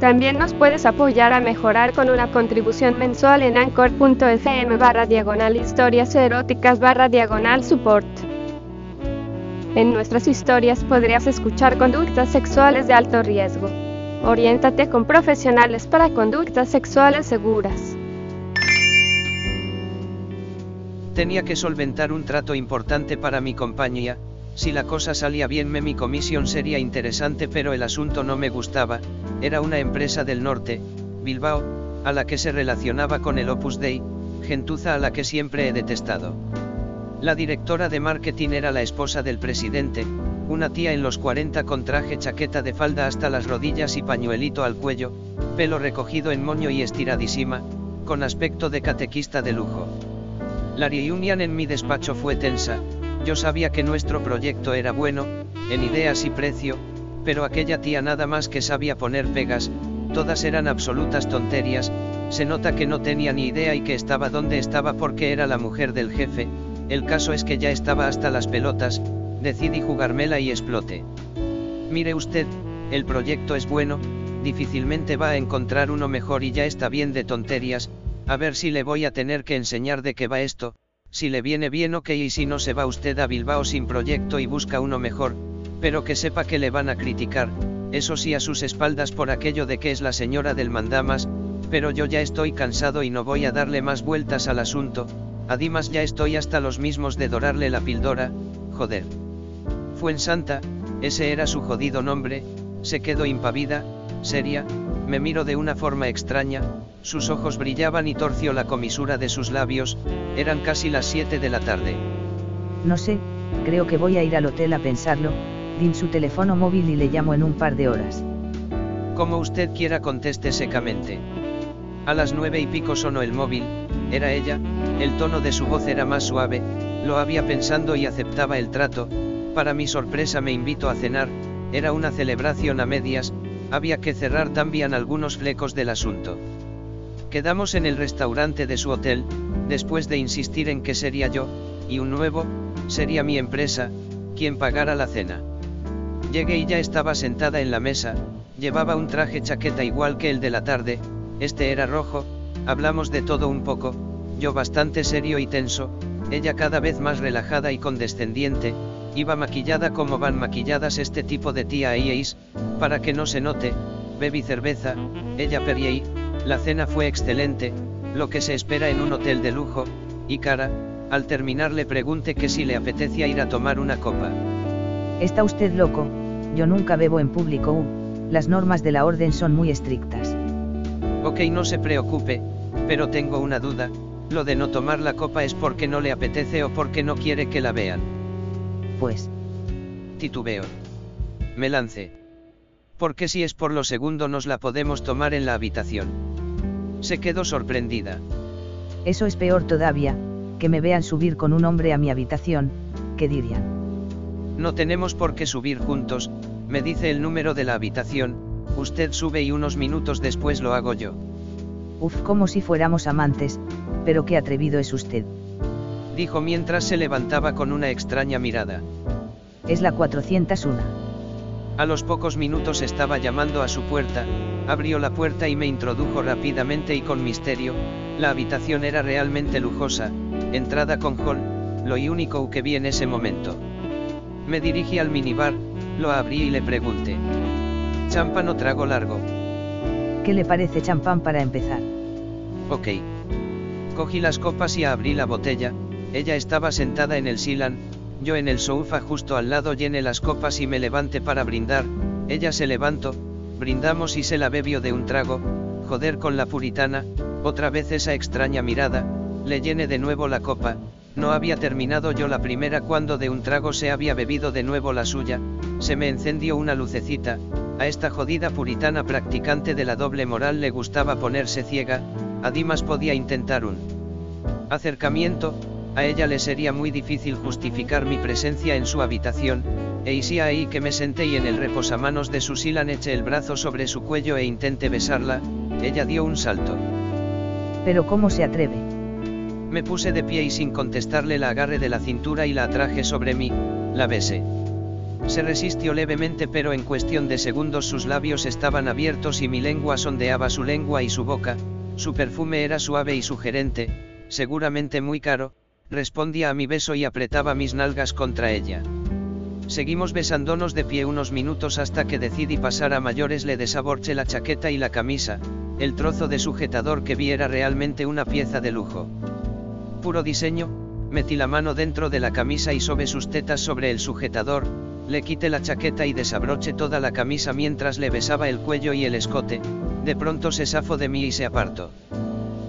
También nos puedes apoyar a mejorar con una contribución mensual en anchor.fm barra diagonal historias eróticas barra diagonal support. En nuestras historias podrías escuchar conductas sexuales de alto riesgo. Oriéntate con profesionales para conductas sexuales seguras. Tenía que solventar un trato importante para mi compañía, si la cosa salía bien me mi comisión sería interesante pero el asunto no me gustaba, era una empresa del norte, Bilbao, a la que se relacionaba con el Opus Dei, gentuza a la que siempre he detestado. La directora de marketing era la esposa del presidente, una tía en los 40 con traje chaqueta de falda hasta las rodillas y pañuelito al cuello, pelo recogido en moño y estiradísima, con aspecto de catequista de lujo. La reunión en mi despacho fue tensa, yo sabía que nuestro proyecto era bueno, en ideas y precio, pero aquella tía nada más que sabía poner pegas, todas eran absolutas tonterías, se nota que no tenía ni idea y que estaba donde estaba porque era la mujer del jefe, el caso es que ya estaba hasta las pelotas, decidí jugármela y explote. Mire usted, el proyecto es bueno, difícilmente va a encontrar uno mejor y ya está bien de tonterías, a ver si le voy a tener que enseñar de qué va esto, si le viene bien ok y si no se va usted a Bilbao sin proyecto y busca uno mejor, pero que sepa que le van a criticar, eso sí a sus espaldas por aquello de que es la señora del mandamas, pero yo ya estoy cansado y no voy a darle más vueltas al asunto, además ya estoy hasta los mismos de dorarle la pildora, joder. Fuensanta, ese era su jodido nombre, se quedó impavida, seria, me miro de una forma extraña, sus ojos brillaban y torció la comisura de sus labios, eran casi las 7 de la tarde. No sé, creo que voy a ir al hotel a pensarlo, din su teléfono móvil y le llamo en un par de horas. Como usted quiera conteste secamente. A las nueve y pico sonó el móvil, era ella, el tono de su voz era más suave, lo había pensando y aceptaba el trato, para mi sorpresa me invitó a cenar, era una celebración a medias, había que cerrar también algunos flecos del asunto. Quedamos en el restaurante de su hotel, después de insistir en que sería yo, y un nuevo, sería mi empresa, quien pagara la cena. Llegué y ya estaba sentada en la mesa, llevaba un traje chaqueta igual que el de la tarde, este era rojo, hablamos de todo un poco, yo bastante serio y tenso, ella cada vez más relajada y condescendiente, iba maquillada como van maquilladas este tipo de tía y para que no se note, bebí cerveza, ella periei, la cena fue excelente, lo que se espera en un hotel de lujo, y cara, al terminar le pregunté que si le apetecía ir a tomar una copa. Está usted loco, yo nunca bebo en público, uh, las normas de la orden son muy estrictas. Ok, no se preocupe, pero tengo una duda, lo de no tomar la copa es porque no le apetece o porque no quiere que la vean. Pues. Titubeo. Me lancé. Porque si es por lo segundo nos la podemos tomar en la habitación. Se quedó sorprendida. Eso es peor todavía, que me vean subir con un hombre a mi habitación, ¿qué dirían? No tenemos por qué subir juntos, me dice el número de la habitación, usted sube y unos minutos después lo hago yo. Uf, como si fuéramos amantes, pero qué atrevido es usted. Dijo mientras se levantaba con una extraña mirada. Es la 401. A los pocos minutos estaba llamando a su puerta, abrió la puerta y me introdujo rápidamente y con misterio, la habitación era realmente lujosa, entrada con hall, lo único que vi en ese momento. Me dirigí al minibar, lo abrí y le pregunté. ¿Champán o trago largo? ¿Qué le parece champán para empezar? Ok. Cogí las copas y abrí la botella, ella estaba sentada en el silan, yo en el sofá justo al lado llené las copas y me levanté para brindar, ella se levantó, brindamos y se la bebió de un trago, joder con la puritana, otra vez esa extraña mirada, le llené de nuevo la copa, no había terminado yo la primera cuando de un trago se había bebido de nuevo la suya, se me encendió una lucecita, a esta jodida puritana practicante de la doble moral le gustaba ponerse ciega, Adimas podía intentar un Acercamiento, a ella le sería muy difícil justificar mi presencia en su habitación, e hicía ahí que me senté y en el reposamanos de su sila eché el brazo sobre su cuello e intenté besarla, ella dio un salto. Pero ¿cómo se atreve? Me puse de pie y sin contestarle la agarré de la cintura y la atraje sobre mí, la besé. Se resistió levemente pero en cuestión de segundos sus labios estaban abiertos y mi lengua sondeaba su lengua y su boca, su perfume era suave y sugerente, seguramente muy caro, respondía a mi beso y apretaba mis nalgas contra ella. Seguimos besándonos de pie unos minutos hasta que decidí pasar a mayores le desaborché la chaqueta y la camisa, el trozo de sujetador que vi era realmente una pieza de lujo. Puro diseño, metí la mano dentro de la camisa y sobre sus tetas sobre el sujetador, le quité la chaqueta y desabroché toda la camisa mientras le besaba el cuello y el escote, de pronto se zafó de mí y se apartó.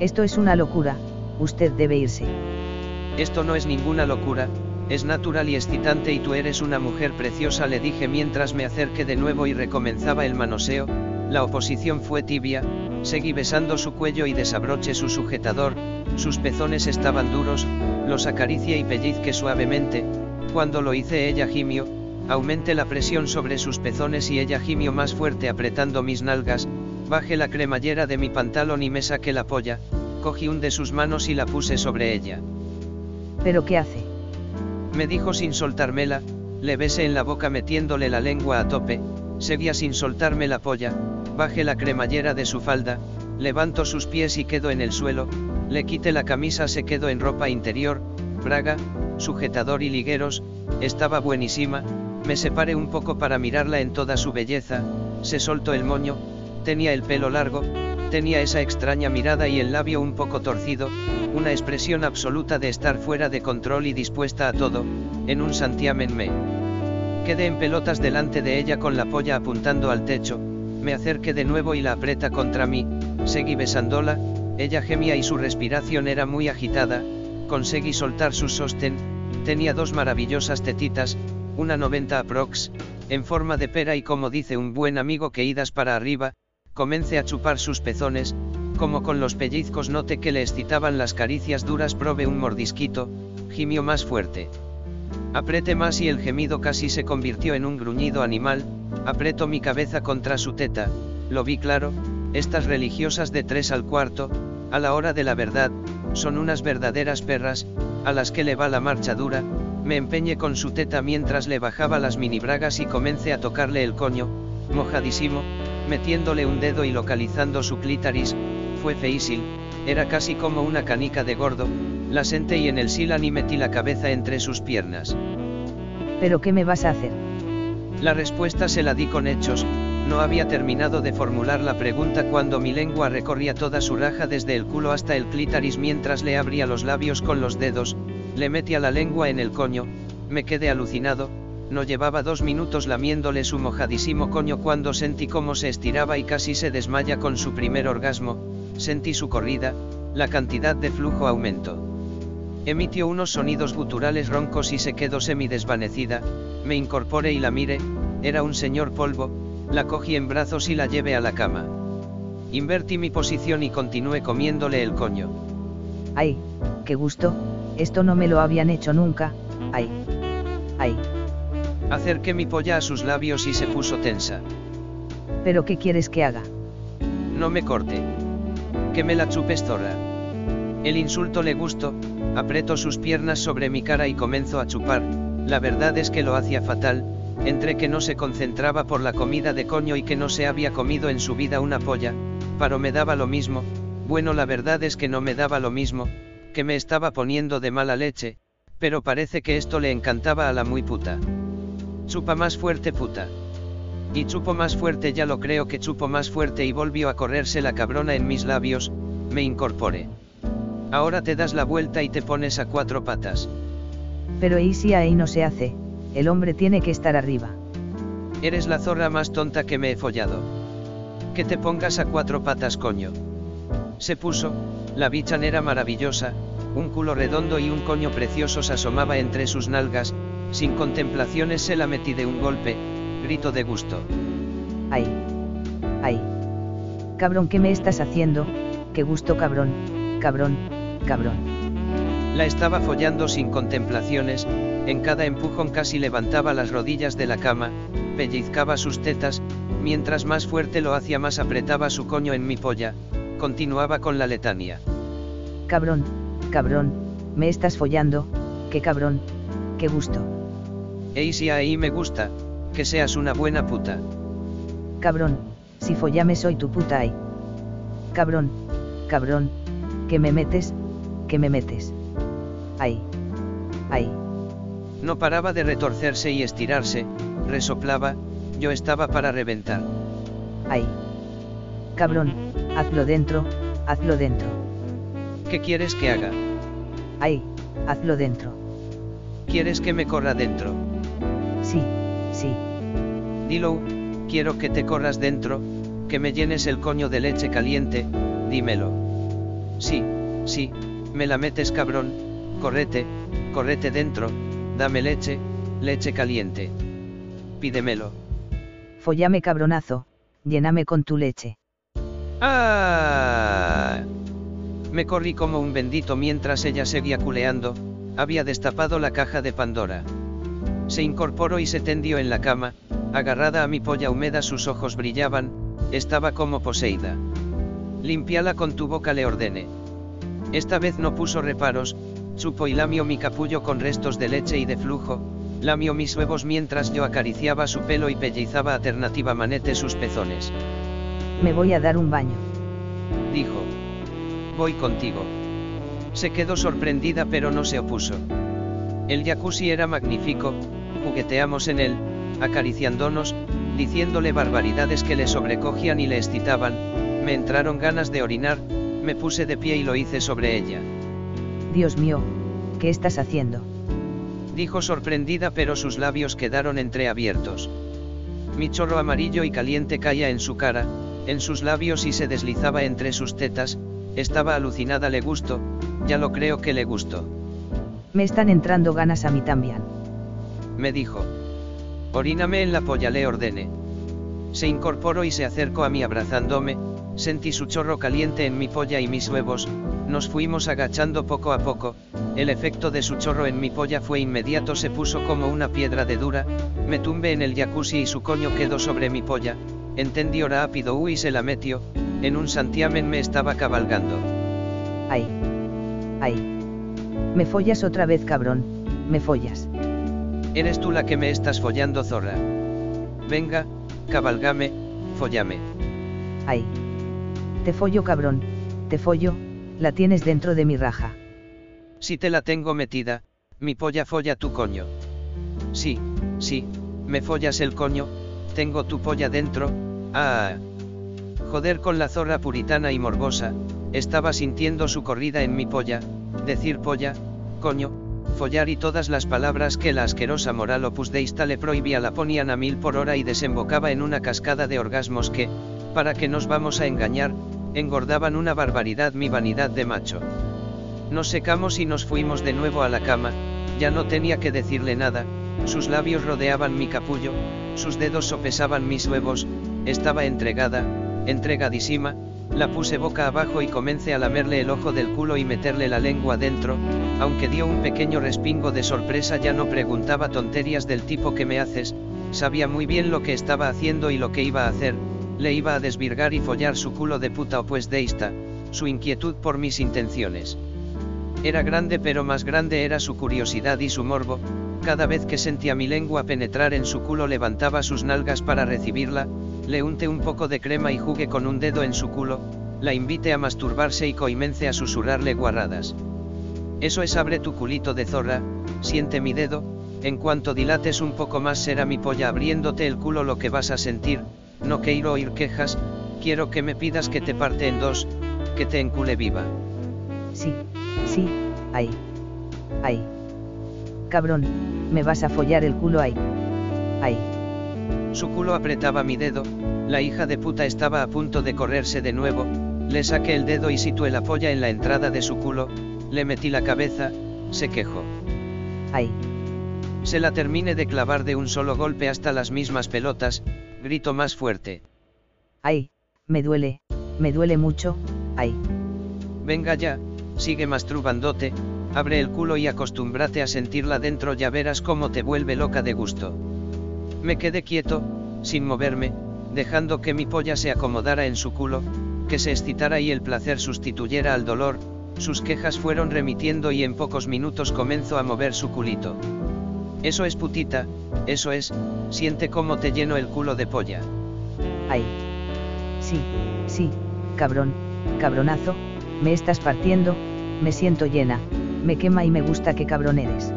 Esto es una locura, usted debe irse. Esto no es ninguna locura, es natural y excitante y tú eres una mujer preciosa le dije mientras me acerqué de nuevo y recomenzaba el manoseo, la oposición fue tibia, seguí besando su cuello y desabroché su sujetador, sus pezones estaban duros, los acaricié y pellizqué suavemente, cuando lo hice ella gimió, aumenté la presión sobre sus pezones y ella gimió más fuerte apretando mis nalgas, bajé la cremallera de mi pantalón y me saqué la polla, cogí un de sus manos y la puse sobre ella. ¿Pero qué hace? Me dijo sin soltármela, le besé en la boca metiéndole la lengua a tope, seguía sin soltarme la polla, bajé la cremallera de su falda, levanto sus pies y quedó en el suelo, le quité la camisa se quedó en ropa interior, braga, sujetador y ligueros, estaba buenísima, me separé un poco para mirarla en toda su belleza, se soltó el moño, tenía el pelo largo, tenía esa extraña mirada y el labio un poco torcido, una expresión absoluta de estar fuera de control y dispuesta a todo, en un santiamen me. Quedé en pelotas delante de ella con la polla apuntando al techo, me acerqué de nuevo y la aprieta contra mí, seguí besándola, ella gemía y su respiración era muy agitada, conseguí soltar su sostén, tenía dos maravillosas tetitas, una 90 aprox, en forma de pera y como dice un buen amigo que idas para arriba, comencé a chupar sus pezones, como con los pellizcos noté que le excitaban las caricias duras probé un mordisquito, gimió más fuerte. Apreté más y el gemido casi se convirtió en un gruñido animal, apretó mi cabeza contra su teta, lo vi claro, estas religiosas de tres al cuarto, a la hora de la verdad, son unas verdaderas perras, a las que le va la marcha dura, me empeñé con su teta mientras le bajaba las mini bragas y comencé a tocarle el coño, mojadísimo, metiéndole un dedo y localizando su clítaris, fue feísil, era casi como una canica de gordo, la senté y en el silan y metí la cabeza entre sus piernas. ¿Pero qué me vas a hacer? La respuesta se la di con hechos, no había terminado de formular la pregunta cuando mi lengua recorría toda su raja desde el culo hasta el clítaris mientras le abría los labios con los dedos, le metía la lengua en el coño, me quedé alucinado, no llevaba dos minutos lamiéndole su mojadísimo coño cuando sentí cómo se estiraba y casi se desmaya con su primer orgasmo, sentí su corrida, la cantidad de flujo aumentó. Emitió unos sonidos guturales roncos y se quedó semidesvanecida, me incorporé y la miré, era un señor polvo, la cogí en brazos y la llevé a la cama. Invertí mi posición y continué comiéndole el coño. ¡Ay, qué gusto! Esto no me lo habían hecho nunca, ¡ay! ¡ay! Acerqué mi polla a sus labios y se puso tensa. ¿Pero qué quieres que haga? No me corte. Que me la chupes zorra. El insulto le gustó, apretó sus piernas sobre mi cara y comenzó a chupar, la verdad es que lo hacía fatal, entre que no se concentraba por la comida de coño y que no se había comido en su vida una polla, pero me daba lo mismo, bueno la verdad es que no me daba lo mismo, que me estaba poniendo de mala leche, pero parece que esto le encantaba a la muy puta. Chupa más fuerte puta. Y chupo más fuerte ya lo creo que chupo más fuerte y volvió a correrse la cabrona en mis labios, me incorporé. Ahora te das la vuelta y te pones a cuatro patas. Pero ¿y si ahí no se hace? El hombre tiene que estar arriba. Eres la zorra más tonta que me he follado. Que te pongas a cuatro patas coño. Se puso, la bichanera maravillosa, un culo redondo y un coño precioso se asomaba entre sus nalgas, sin contemplaciones se la metí de un golpe, grito de gusto. ¡Ay! ¡Ay! Cabrón, ¿qué me estás haciendo? ¡Qué gusto, cabrón! Cabrón, cabrón. La estaba follando sin contemplaciones, en cada empujón casi levantaba las rodillas de la cama, pellizcaba sus tetas, mientras más fuerte lo hacía más apretaba su coño en mi polla, continuaba con la letania. Cabrón, cabrón, me estás follando, qué cabrón, qué gusto. Ey si ahí me gusta, que seas una buena puta. Cabrón, si follame soy tu puta ay. Cabrón, cabrón, que me metes, que me metes. Ay, ay. No paraba de retorcerse y estirarse, resoplaba, yo estaba para reventar. Ay. Cabrón, hazlo dentro, hazlo dentro. ¿Qué quieres que haga? Ay, hazlo dentro. ¿Quieres que me corra dentro? Dilo, quiero que te corras dentro, que me llenes el coño de leche caliente, dímelo. Sí, sí, me la metes cabrón, correte, correte dentro, dame leche, leche caliente. Pídemelo. Follame cabronazo, lléname con tu leche. ¡Ah! Me corrí como un bendito mientras ella seguía culeando, había destapado la caja de Pandora. Se incorporó y se tendió en la cama, agarrada a mi polla húmeda sus ojos brillaban, estaba como poseída. Limpiala con tu boca le ordené. Esta vez no puso reparos, chupó y lamió mi capullo con restos de leche y de flujo, lamió mis huevos mientras yo acariciaba su pelo y pellizaba alternativamente sus pezones. Me voy a dar un baño. Dijo. Voy contigo. Se quedó sorprendida pero no se opuso. El jacuzzi era magnífico, jugueteamos en él, acariciándonos, diciéndole barbaridades que le sobrecogían y le excitaban, me entraron ganas de orinar, me puse de pie y lo hice sobre ella. Dios mío, ¿qué estás haciendo? Dijo sorprendida pero sus labios quedaron entreabiertos. Mi chorro amarillo y caliente caía en su cara, en sus labios y se deslizaba entre sus tetas, estaba alucinada le gustó, ya lo creo que le gustó. Me están entrando ganas a mí también. Me dijo. Oríname en la polla le ordené. Se incorporó y se acercó a mí abrazándome, sentí su chorro caliente en mi polla y mis huevos, nos fuimos agachando poco a poco, el efecto de su chorro en mi polla fue inmediato se puso como una piedra de dura, me tumbé en el jacuzzi y su coño quedó sobre mi polla, entendí rápido y se la metió, en un santiamen me estaba cabalgando. Ay. Ay. Me follas otra vez cabrón, me follas. Eres tú la que me estás follando zorra. Venga, cabalgame, follame. Ay. Te follo cabrón, te follo, la tienes dentro de mi raja. Si te la tengo metida, mi polla folla tu coño. Sí, sí, me follas el coño, tengo tu polla dentro, ah. Joder con la zorra puritana y morbosa, estaba sintiendo su corrida en mi polla, decir polla, coño, y todas las palabras que la asquerosa moral opus deista le prohibía la ponían a mil por hora y desembocaba en una cascada de orgasmos que, para que nos vamos a engañar, engordaban una barbaridad mi vanidad de macho. Nos secamos y nos fuimos de nuevo a la cama, ya no tenía que decirle nada, sus labios rodeaban mi capullo, sus dedos sopesaban mis huevos, estaba entregada, entregadísima, la puse boca abajo y comencé a lamerle el ojo del culo y meterle la lengua dentro, aunque dio un pequeño respingo de sorpresa ya no preguntaba tonterías del tipo que me haces, sabía muy bien lo que estaba haciendo y lo que iba a hacer, le iba a desvirgar y follar su culo de puta o pues deista, su inquietud por mis intenciones. Era grande pero más grande era su curiosidad y su morbo, cada vez que sentía mi lengua penetrar en su culo levantaba sus nalgas para recibirla, le unté un poco de crema y jugué con un dedo en su culo, la invité a masturbarse y coimense a susurrarle guarradas. Eso es abre tu culito de zorra, siente mi dedo, en cuanto dilates un poco más será mi polla abriéndote el culo lo que vas a sentir, no quiero oír quejas, quiero que me pidas que te parte en dos, que te encule viva. Sí, sí, ay. Ay. Cabrón, me vas a follar el culo ay. Ay. Su culo apretaba mi dedo, la hija de puta estaba a punto de correrse de nuevo, le saqué el dedo y situé la polla en la entrada de su culo, le metí la cabeza, se quejó. Ay. Se la terminé de clavar de un solo golpe hasta las mismas pelotas, grito más fuerte. Ay, me duele, me duele mucho, ay. Venga ya, sigue masturbándote, Abre el culo y acostúmbrate a sentirla dentro, ya verás cómo te vuelve loca de gusto. Me quedé quieto, sin moverme, dejando que mi polla se acomodara en su culo, que se excitara y el placer sustituyera al dolor, sus quejas fueron remitiendo y en pocos minutos comenzó a mover su culito. Eso es putita, eso es, siente cómo te lleno el culo de polla. Ay. Sí, sí, cabrón, cabronazo, me estás partiendo, me siento llena, me quema y me gusta que cabrón eres.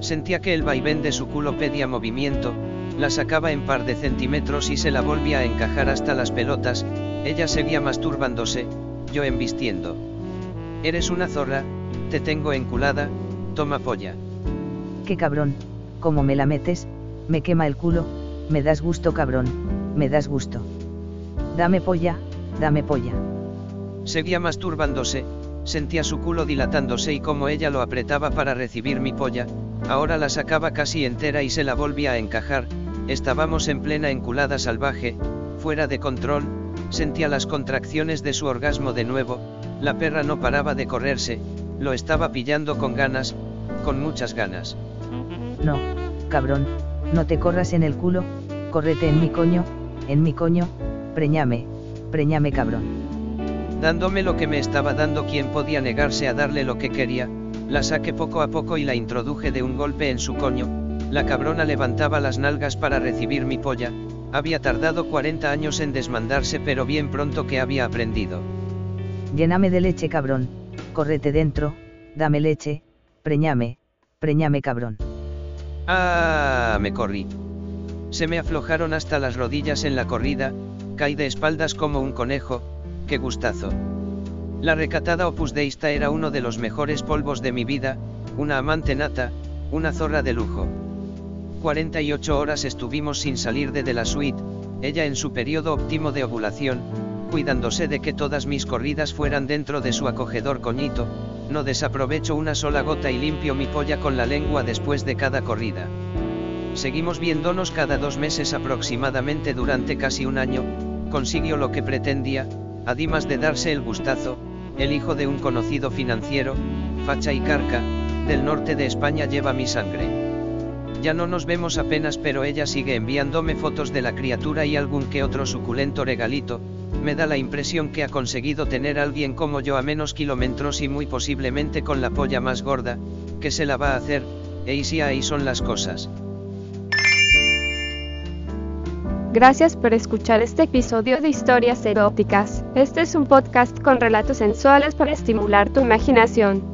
Sentía que el vaivén de su culo pedía movimiento, la sacaba en par de centímetros y se la volvía a encajar hasta las pelotas, ella seguía masturbándose, yo embistiendo. Eres una zorra, te tengo enculada, toma polla. Qué cabrón, como me la metes, me quema el culo, me das gusto cabrón, me das gusto. Dame polla, dame polla. Seguía masturbándose, sentía su culo dilatándose y como ella lo apretaba para recibir mi polla, ahora la sacaba casi entera y se la volvía a encajar, estábamos en plena enculada salvaje, fuera de control, sentía las contracciones de su orgasmo de nuevo, la perra no paraba de correrse, lo estaba pillando con ganas, con muchas ganas. No, cabrón, no te corras en el culo, córrete en mi coño, en mi coño, preñame, preñame cabrón dándome lo que me estaba dando quien podía negarse a darle lo que quería, la saqué poco a poco y la introduje de un golpe en su coño, la cabrona levantaba las nalgas para recibir mi polla, había tardado 40 años en desmandarse pero bien pronto que había aprendido. Lléname de leche cabrón, córrete dentro, dame leche, preñame, preñame cabrón. Ah, me corrí. Se me aflojaron hasta las rodillas en la corrida, caí de espaldas como un conejo, qué gustazo. La recatada Opus Deista era uno de los mejores polvos de mi vida, una amante nata, una zorra de lujo. 48 horas estuvimos sin salir de, de la suite, ella en su periodo óptimo de ovulación, cuidándose de que todas mis corridas fueran dentro de su acogedor coñito, no desaprovecho una sola gota y limpio mi polla con la lengua después de cada corrida. Seguimos viéndonos cada dos meses aproximadamente durante casi un año, consiguió lo que pretendía, Además de darse el gustazo, el hijo de un conocido financiero, facha y carca, del norte de España lleva mi sangre. Ya no nos vemos apenas pero ella sigue enviándome fotos de la criatura y algún que otro suculento regalito, me da la impresión que ha conseguido tener alguien como yo a menos kilómetros y muy posiblemente con la polla más gorda, que se la va a hacer, e y si ahí son las cosas. Gracias por escuchar este episodio de Historias Eróticas. Este es un podcast con relatos sensuales para estimular tu imaginación.